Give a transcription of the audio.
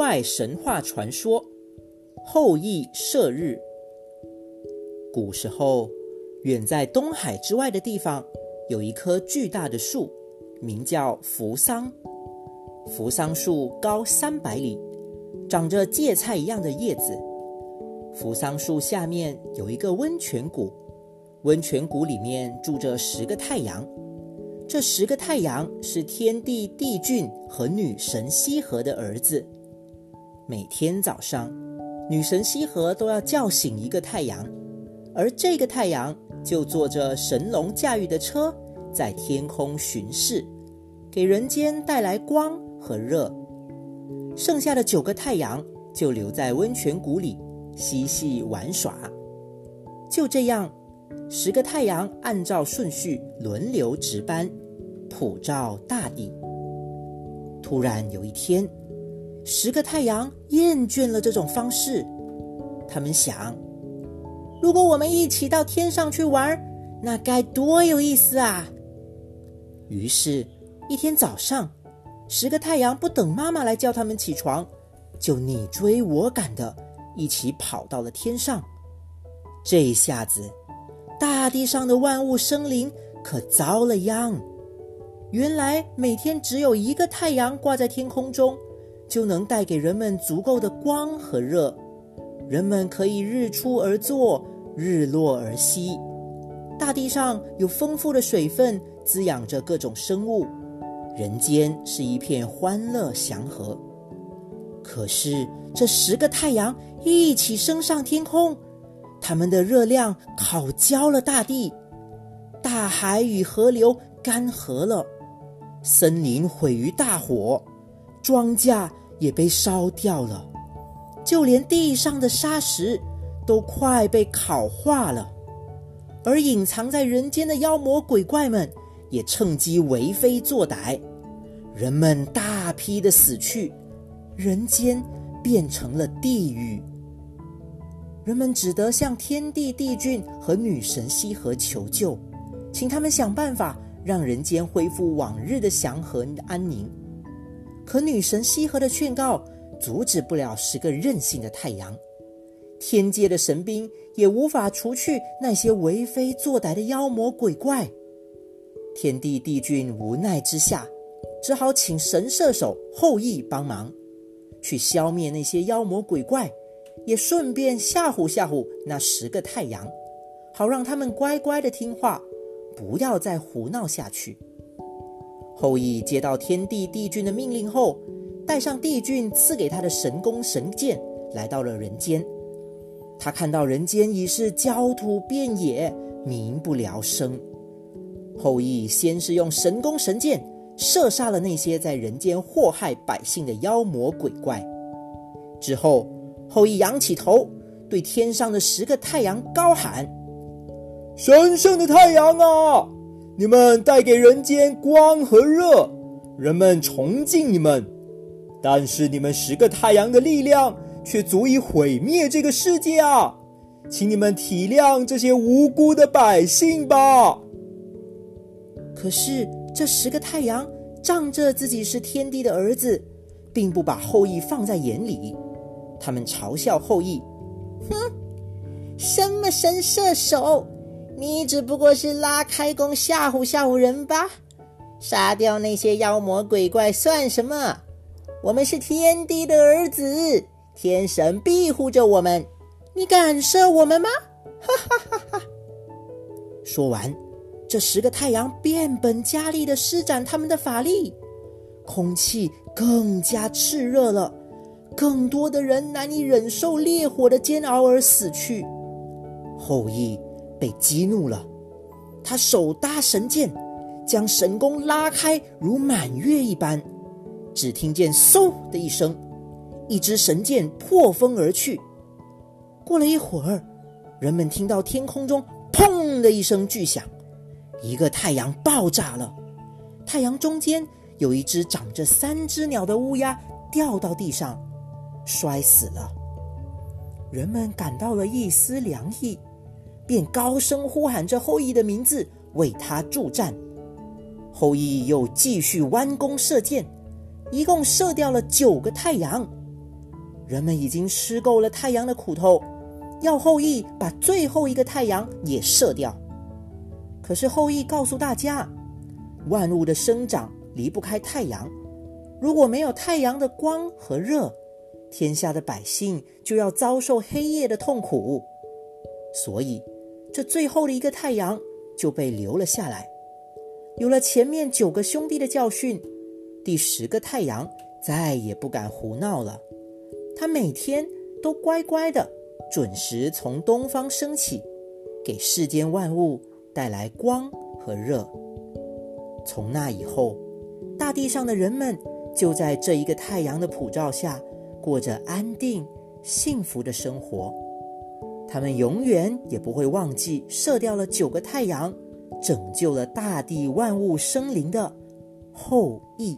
外神话传说：后羿射日。古时候，远在东海之外的地方，有一棵巨大的树，名叫扶桑。扶桑树高三百里，长着芥菜一样的叶子。扶桑树下面有一个温泉谷，温泉谷里面住着十个太阳。这十个太阳是天帝帝俊和女神羲和的儿子。每天早上，女神羲和都要叫醒一个太阳。而这个太阳就坐着神龙驾驭的车，在天空巡视，给人间带来光和热。剩下的九个太阳就留在温泉谷里嬉戏玩耍。就这样，十个太阳按照顺序轮流值班，普照大地。突然有一天，十个太阳厌倦了这种方式，他们想。如果我们一起到天上去玩，那该多有意思啊！于是，一天早上，十个太阳不等妈妈来叫他们起床，就你追我赶的，一起跑到了天上。这一下子，大地上的万物生灵可遭了殃。原来，每天只有一个太阳挂在天空中，就能带给人们足够的光和热。人们可以日出而作，日落而息。大地上有丰富的水分滋养着各种生物，人间是一片欢乐祥和。可是这十个太阳一起升上天空，它们的热量烤焦了大地，大海与河流干涸了，森林毁于大火，庄稼也被烧掉了。就连地上的沙石都快被烤化了，而隐藏在人间的妖魔鬼怪们也趁机为非作歹，人们大批的死去，人间变成了地狱。人们只得向天帝帝俊和女神羲和求救，请他们想办法让人间恢复往日的祥和安宁。可女神羲和的劝告。阻止不了十个任性的太阳，天界的神兵也无法除去那些为非作歹的妖魔鬼怪。天帝帝君无奈之下，只好请神射手后羿帮忙，去消灭那些妖魔鬼怪，也顺便吓唬吓唬那十个太阳，好让他们乖乖的听话，不要再胡闹下去。后羿接到天帝帝君的命令后。带上帝俊赐给他的神弓神箭，来到了人间。他看到人间已是焦土遍野，民不聊生。后羿先是用神弓神箭射杀了那些在人间祸害百姓的妖魔鬼怪，之后后羿仰起头，对天上的十个太阳高喊：“神圣的太阳啊，你们带给人间光和热，人们崇敬你们。”但是你们十个太阳的力量却足以毁灭这个世界啊！请你们体谅这些无辜的百姓吧。可是这十个太阳仗着自己是天帝的儿子，并不把后羿放在眼里。他们嘲笑后羿：“哼，什么神射手，你只不过是拉开弓吓唬吓唬人吧？杀掉那些妖魔鬼怪算什么？”我们是天帝的儿子，天神庇护着我们，你敢射我们吗？哈哈哈哈！说完，这十个太阳变本加厉的施展他们的法力，空气更加炽热了，更多的人难以忍受烈火的煎熬而死去。后羿被激怒了，他手搭神剑，将神弓拉开，如满月一般。只听见“嗖”的一声，一支神箭破风而去。过了一会儿，人们听到天空中“砰”的一声巨响，一个太阳爆炸了。太阳中间有一只长着三只鸟的乌鸦掉到地上，摔死了。人们感到了一丝凉意，便高声呼喊着后羿的名字，为他助战。后羿又继续弯弓射箭。一共射掉了九个太阳，人们已经吃够了太阳的苦头，要后羿把最后一个太阳也射掉。可是后羿告诉大家，万物的生长离不开太阳，如果没有太阳的光和热，天下的百姓就要遭受黑夜的痛苦。所以，这最后的一个太阳就被留了下来。有了前面九个兄弟的教训，第十个太阳再也不敢胡闹了。他每天都乖乖的准时从东方升起，给世间万物带来光和热。从那以后，大地上的人们就在这一个太阳的普照下，过着安定幸福的生活。他们永远也不会忘记射掉了九个太阳，拯救了大地万物生灵的后羿。